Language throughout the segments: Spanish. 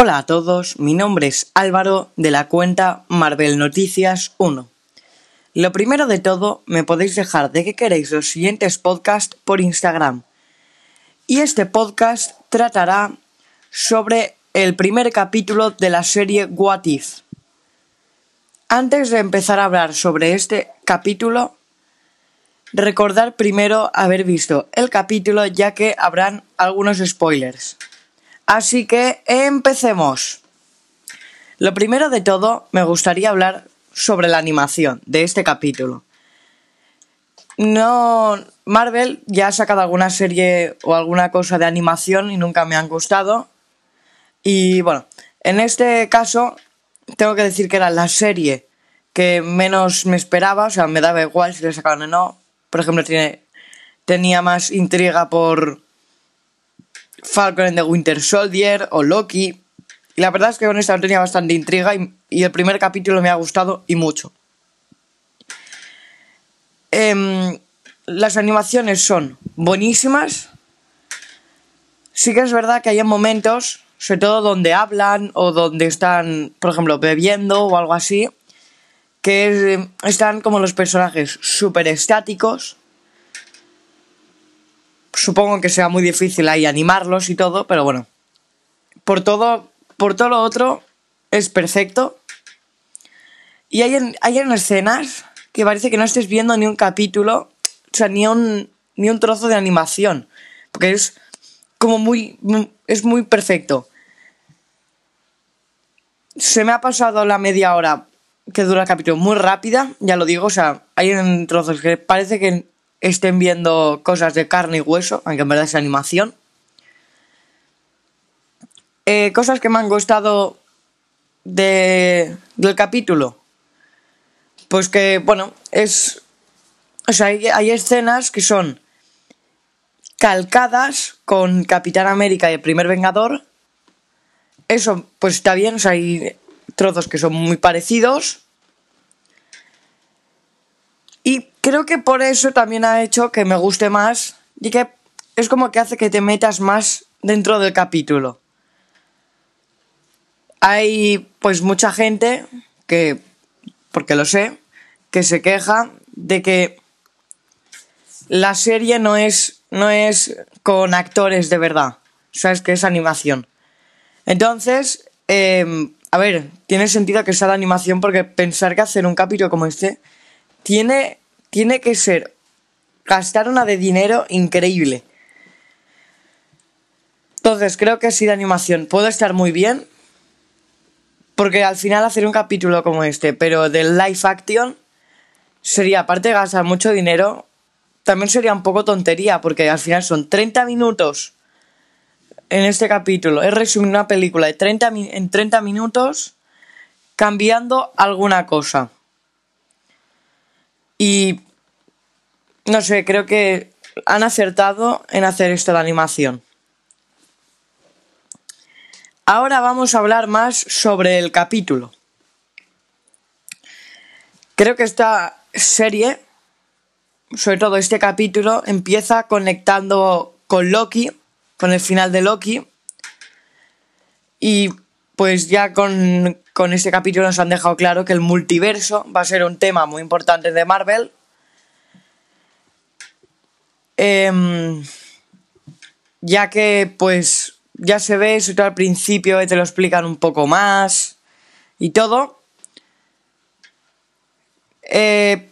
Hola a todos, mi nombre es Álvaro de la cuenta Marvel Noticias 1. Lo primero de todo, me podéis dejar de qué queréis los siguientes podcasts por Instagram. Y este podcast tratará sobre el primer capítulo de la serie What If. Antes de empezar a hablar sobre este capítulo, recordar primero haber visto el capítulo ya que habrán algunos spoilers. Así que empecemos. Lo primero de todo, me gustaría hablar sobre la animación de este capítulo. No, Marvel ya ha sacado alguna serie o alguna cosa de animación y nunca me han gustado. Y bueno, en este caso tengo que decir que era la serie que menos me esperaba, o sea, me daba igual si le sacaban o no. Por ejemplo, tiene, tenía más intriga por Falcon and the Winter Soldier o Loki. Y la verdad es que con esta tenía bastante intriga y, el primer capítulo me ha gustado y mucho. Em, las animaciones son buenísimas. Sí que es verdad que hay momentos, sobre todo donde hablan o donde están, por ejemplo, bebiendo o algo así, que están como los personajes súper estáticos supongo que sea muy difícil ahí animarlos y todo, pero bueno. Por todo, por todo lo otro, es perfecto. Y hay, hay en escenas que parece que no estés viendo ni un capítulo, o sea, ni un, ni un trozo de animación. Porque es como muy. es muy perfecto. Se me ha pasado la media hora que dura el capítulo muy rápida, ya lo digo, o sea, hay en trozos que parece que estén viendo cosas de carne y hueso, aunque en verdad es animación. Eh, cosas que me han gustado de, del capítulo. Pues que, bueno, es... O sea, hay, escenas que son calcadas con Capitán América y el primer Vengador. Eso, pues está bien, o sea, hay trozos que son muy parecidos. Y creo que por eso también ha hecho que me guste más y que es como que hace que te metas más dentro del capítulo. Hay pues mucha gente que, porque lo sé, que se queja de que la serie no es, no es con actores de verdad, sabes que es animación. Entonces, em, a ver, tiene sentido que sea la animación porque pensar que hacer un capítulo como este tiene, tiene que ser gastar una de dinero increíble. Entonces, creo que sí de animación puede estar muy bien. Porque al final hacer un capítulo como este, pero de live action, sería, aparte de gastar mucho dinero, también sería un poco tontería, porque al final son 30 minutos en este capítulo. Es resumir una película de 30 en 30 minutos cambiando alguna cosa. Y no sé, creo que han acertado en hacer esto de animación. Ahora vamos a hablar más sobre el capítulo. Creo que esta serie, sobre todo este capítulo, empieza conectando con Loki, con el final de Loki. Y pues ya con, con este capítulo nos han dejado claro que el multiverso va a ser un tema muy importante de Marvel. Em, ya que pues ya se ve, todo al principio te lo explican un poco más y todo. Eh,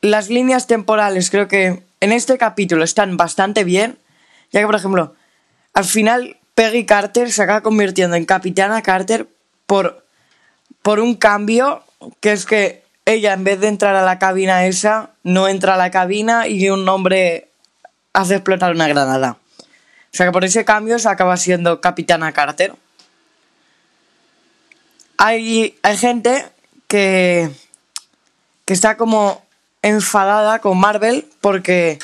las líneas temporales creo que en este capítulo están bastante bien, ya que por ejemplo, al final Peggy Carter se acaba convirtiendo en Capitana Carter por, por un cambio que es que ella en vez de entrar a la cabina esa, no entra a la cabina y un hombre hace explotar una granada. O sea que por ese cambio se acaba siendo Capitana Carter. Hay, hay gente que, que está como enfadada con Marvel porque,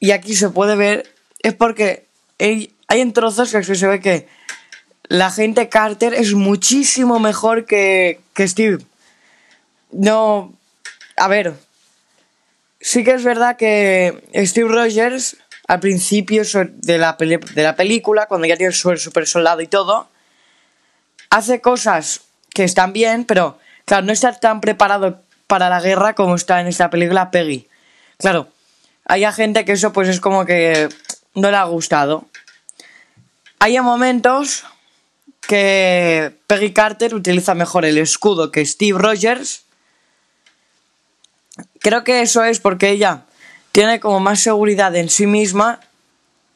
y aquí se puede ver, es porque hay, en trozos que se ve que la gente Carter es muchísimo mejor que, Steve. No, a ver, sí que es verdad que Steve Rogers, al principio de la, de la película, cuando ya tiene su super soldado y todo, hace cosas que están bien, pero claro, no está tan preparado para la guerra como está en esta película Peggy. Claro, hay gente que eso pues es como que no le ha gustado. Hay momentos que Peggy Carter utiliza mejor el escudo que Steve Rogers. Creo que eso es porque ella tiene como más seguridad en sí misma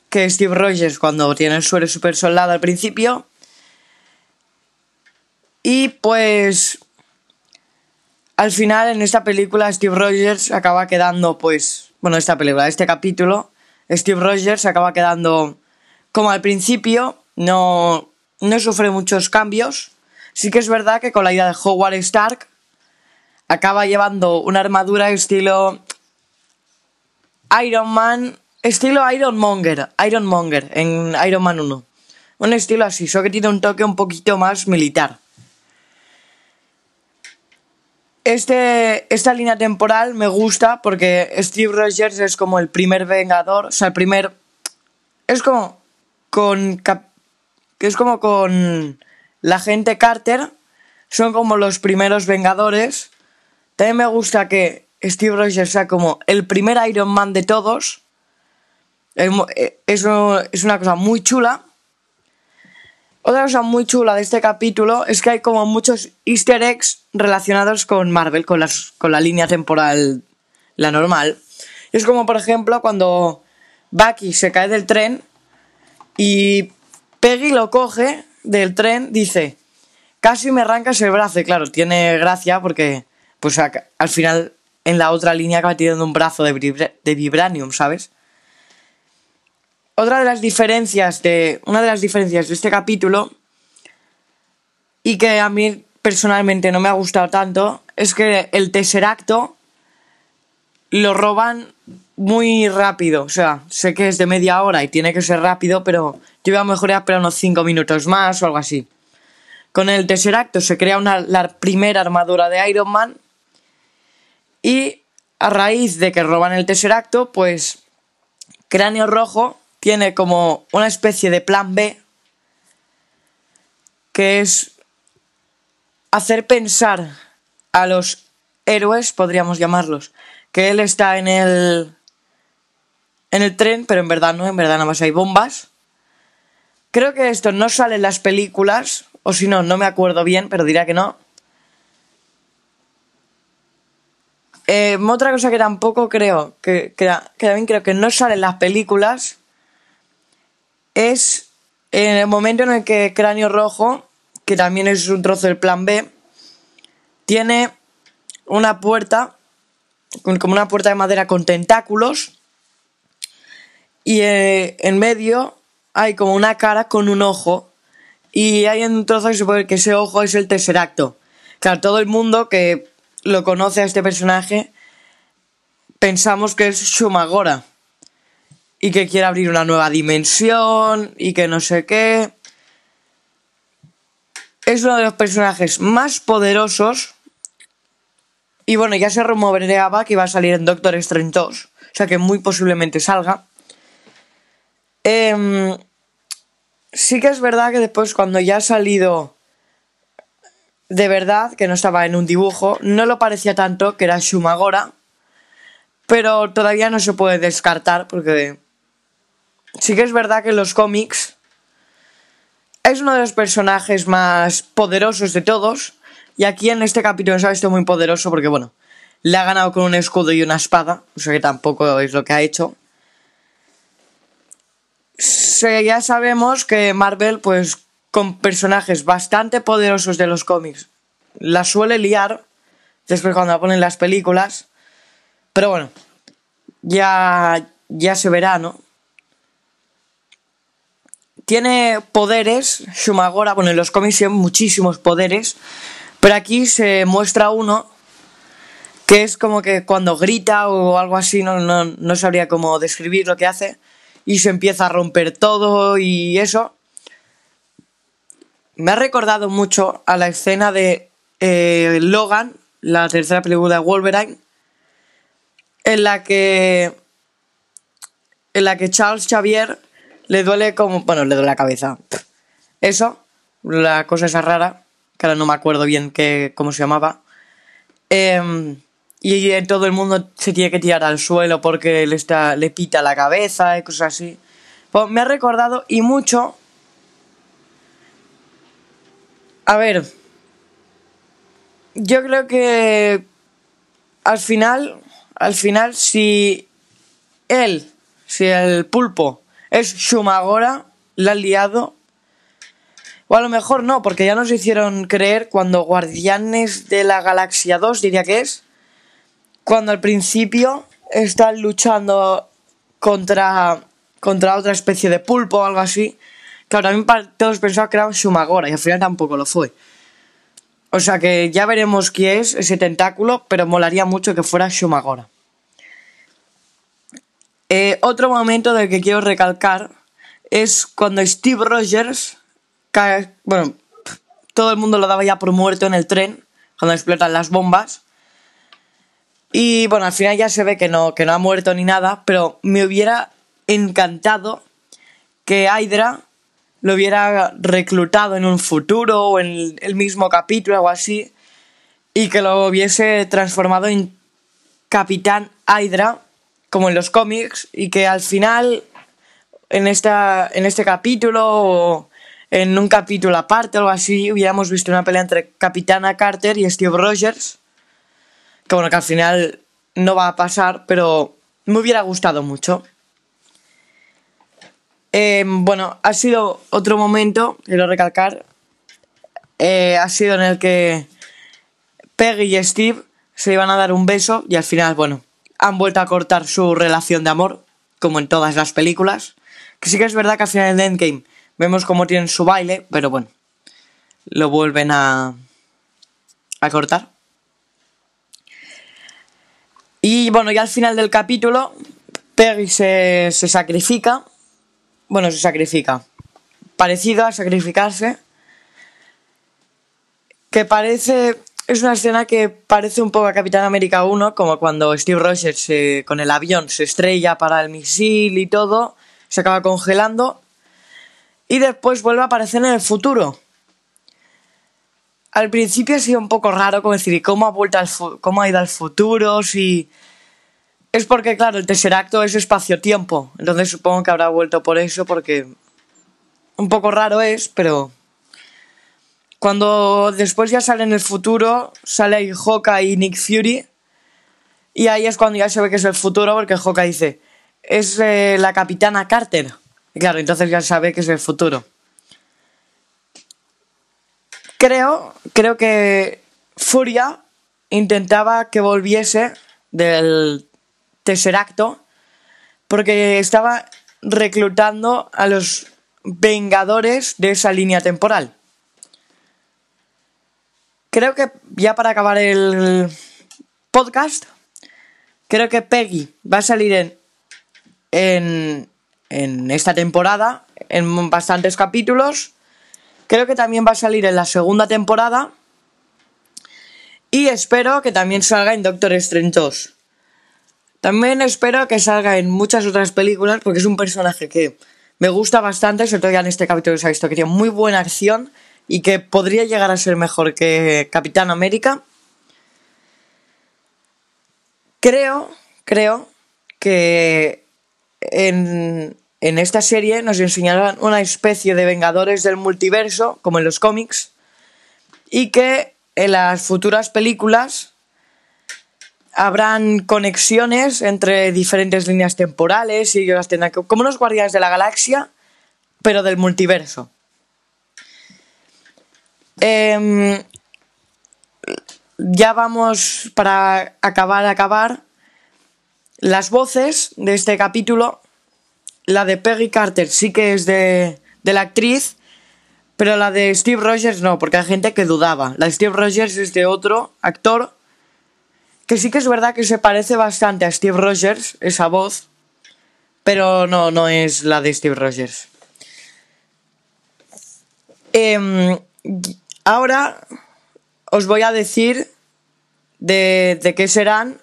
que Steve Rogers cuando tiene el suelo super soldado al principio. Y pues al final en esta película Steve Rogers acaba quedando pues, bueno, esta película, este capítulo, Steve Rogers acaba quedando como al principio, no, no sufre muchos cambios. Sí que es verdad que con la idea de Howard Stark acaba llevando una armadura estilo Iron Man Estilo Iron Monger, Iron Monger en Iron Man 1. Un estilo así, solo que tiene un toque un poquito más militar. Este, esta línea temporal me gusta porque Steve Rogers es como el primer vengador, o sea, el primer... Es como con... Es como con la gente Carter, son como los primeros vengadores. También me gusta que Steve Rogers sea como el primer Iron Man de todos eh, es una cosa muy chula. Otra cosa muy chula de este capítulo es que hay como muchos easter eggs relacionados con Marvel, con, las, con la línea temporal, la normal. Es como, por ejemplo, cuando Bucky se cae del tren y Peggy lo coge del tren, dice, casi me arrancas el brazo. Y claro, tiene gracia porque, pues al final, en la otra línea acaba teniendo un brazo de vibranium, ¿sabes? Otra de las diferencias de. Una de las diferencias de este capítulo. Y que a mí personalmente no me ha gustado tanto. Es que el acto lo roban muy rápido. O sea, sé que es de media hora y tiene que ser rápido, pero yo a lo mejor esperar unos 5 minutos más o algo así. Con el acto se crea una, la primera armadura de Iron Man. Y a raíz de que roban el acto, pues Cráneo Rojo tiene como una especie de plan B que es hacer pensar a los héroes, podríamos llamarlos, que él está en el en el tren, pero en verdad no, en verdad nada más hay bombas. Creo que esto no sale en las películas, o si no, no me acuerdo bien, pero dirá que no. Eh, otra cosa que tampoco creo, que, también creo que no sale en las películas, es en el momento en el que Cráneo Rojo, que también es un trozo del plan B, tiene una puerta, como una puerta de madera con tentáculos, y eh, en medio hay como una cara con un ojo, y hay un trozo que se puede ver que ese ojo es el Tesseracto. Claro, todo el mundo que lo conoce a este personaje pensamos que es Shumagora y que quiere abrir una nueva dimensión y que no sé qué. Es uno de los personajes más poderosos. Y bueno, ya se rumoreaba que iba a salir en Doctor Strange 2. O sea que muy posiblemente salga. Em, sí que es verdad que después cuando ya ha salido de verdad, que no estaba en un dibujo, no lo parecía tanto que era Shumagora. Pero todavía no se puede descartar porque sí que es verdad que en los cómics es uno de los personajes más poderosos de todos. Y aquí en este capítulo se ha visto muy poderoso porque, bueno, le ha ganado con un escudo y una espada. O sea que tampoco es lo que ha hecho. ya sabemos que Marvel, pues, con personajes bastante poderosos de los cómics, la suele liar. Después cuando la ponen las películas. Pero bueno, ya, ya se verá, ¿no? Tiene poderes, Shumagora, bueno, en los cómics tiene muchísimos poderes, pero aquí se muestra uno que es como que cuando grita o algo así, no, no, sabría cómo describir lo que hace, y se empieza a romper todo y eso. Me ha recordado mucho a la escena de eh, Logan, la tercera película de Wolverine, en la que en la que Charles Xavier le duele como, bueno, le duele la cabeza. Eso, la cosa esa rara, que ahora no me acuerdo bien qué, cómo se llamaba. Em, y todo el mundo se tiene que tirar al suelo porque le, está, le pita la cabeza y cosas así. Pues me ha recordado y mucho. A ver. Yo creo que al final, al final, si él, si el pulpo es Shumagora, la liado. O a lo mejor no, porque ya nos hicieron creer cuando Guardianes de la Galaxia 2, diría que es, cuando al principio están luchando contra, contra otra especie de pulpo o algo así. Claro, también todos pensaban que era un Shumagora y al final tampoco lo fue. O sea que ya veremos quién es ese tentáculo, pero molaría mucho que fuera Shumagora. Eh, otro momento del que quiero recalcar es cuando Steve Rogers cae. Bueno, todo el mundo lo daba ya por muerto en el tren, cuando explotan las bombas. Y bueno, al final ya se ve que no, que no ha muerto ni nada, pero me hubiera encantado que Hydra lo hubiera reclutado en un futuro o en el mismo capítulo o así y que lo hubiese transformado en Capitán Hydra como en los cómics y que al final en, esta, en este capítulo o en un capítulo aparte o algo así hubiéramos visto una pelea entre Capitana Carter y Steve Rogers que bueno que al final no va a pasar pero me hubiera gustado mucho. Eh, bueno, ha sido otro momento, quiero recalcar, eh, ha sido en el que Peggy y Steve se iban a dar un beso y al final, bueno, han vuelto a cortar su relación de amor, como en todas las películas. Que sí que es verdad que al final de Endgame vemos cómo tienen su baile, pero bueno, lo vuelven a, a cortar. Y bueno, ya al final del capítulo, Peggy se, se sacrifica bueno, se sacrifica. Parecido a sacrificarse. Que parece. Es una escena que parece un poco a Capitán América 1, como cuando Steve Rogers con el avión se estrella para el misil y todo, se acaba congelando y después vuelve a aparecer en el futuro. Al principio ha sido un poco raro, como decir, ¿cómo ha, vuelto al cómo ha ido al futuro? Si es porque, claro, el tercer acto es espacio-tiempo. Entonces supongo que habrá vuelto por eso, porque un poco raro es, pero cuando después ya sale en el futuro, sale ahí y Nick Fury. Y ahí es cuando ya se ve que es el futuro, porque Hawkeye dice, es eh, la capitana Carter. Y claro, entonces ya sabe que es el futuro. Creo, creo que Furia intentaba que volviese del tercer acto porque estaba reclutando a los vengadores de esa línea temporal. Creo que ya para acabar el podcast, creo que Peggy va a salir en, en, en esta temporada, en bastantes capítulos. Creo que también va a salir en la segunda temporada. Y espero que también salga en Doctor Strange 2. También espero que salga en muchas otras películas porque es un personaje que me gusta bastante, sobre todo ya en este capítulo se ha visto que tiene muy buena acción y que podría llegar a ser mejor que Capitán América. Creo, creo que en, en esta serie nos enseñarán una especie de Vengadores del multiverso, como en los cómics, y que en las futuras películas habrán conexiones entre diferentes líneas temporales y ellos las tendrán como los guardianes de la galaxia, pero del multiverso. Em, ya vamos para acabar, acabar. Las voces de este capítulo, la de Peggy Carter sí que es de, de la actriz, pero la de Steve Rogers no, porque hay gente que dudaba. La de Steve Rogers es de otro actor que sí que es verdad que se parece bastante a Steve Rogers, esa voz, pero no, no es la de Steve Rogers. Em, ahora os voy a decir de, qué serán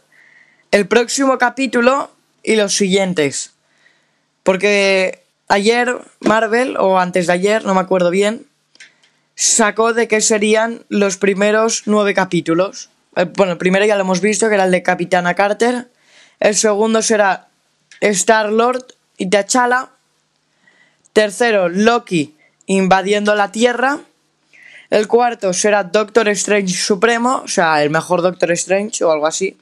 el próximo capítulo y los siguientes. Porque ayer Marvel, o antes de ayer, no me acuerdo bien, sacó de qué serían los primeros nueve capítulos. Eh, bueno, el primero ya lo hemos visto, que era el de Capitana Carter. El segundo será Star Lord y T'Challa. Tercero, Loki invadiendo la Tierra. El cuarto será Doctor Strange Supremo, o sea, el mejor Doctor Strange o algo así.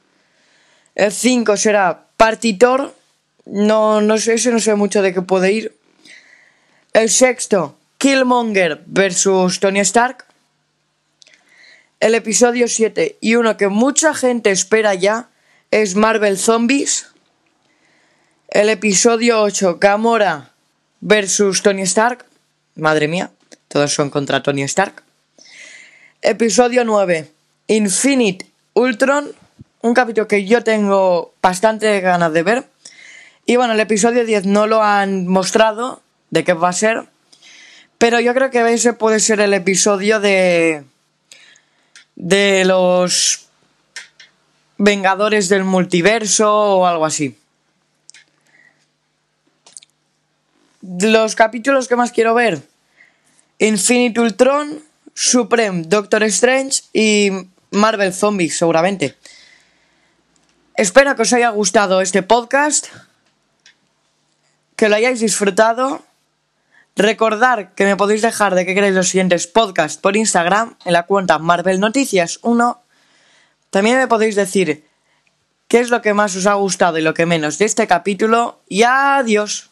El cinco será Partitor. No, no sé, ese no sé mucho de qué puede ir. El sexto, Killmonger versus Tony Stark. El episodio 7 y uno que mucha gente espera ya es Marvel Zombies. El episodio 8, Gamora versus Tony Stark. Madre mía, todos son contra Tony Stark. Episodio 9, Infinite Ultron. Un capítulo que yo tengo bastante ganas de ver. Y bueno, el episodio 10 no lo han mostrado de qué va a ser. Pero yo creo que ese puede ser el episodio de. de los. Vengadores del multiverso o algo así. Los capítulos que más quiero ver: Infinite Ultron, Supreme, Doctor Strange y Marvel Zombies, seguramente. Espero que os haya gustado este podcast, que lo hayáis disfrutado Recordar que me podéis dejar de que queréis los siguientes podcasts por Instagram en la cuenta Marvel Noticias 1. También me podéis decir qué es lo que más os ha gustado y lo que menos de este capítulo. Y adiós.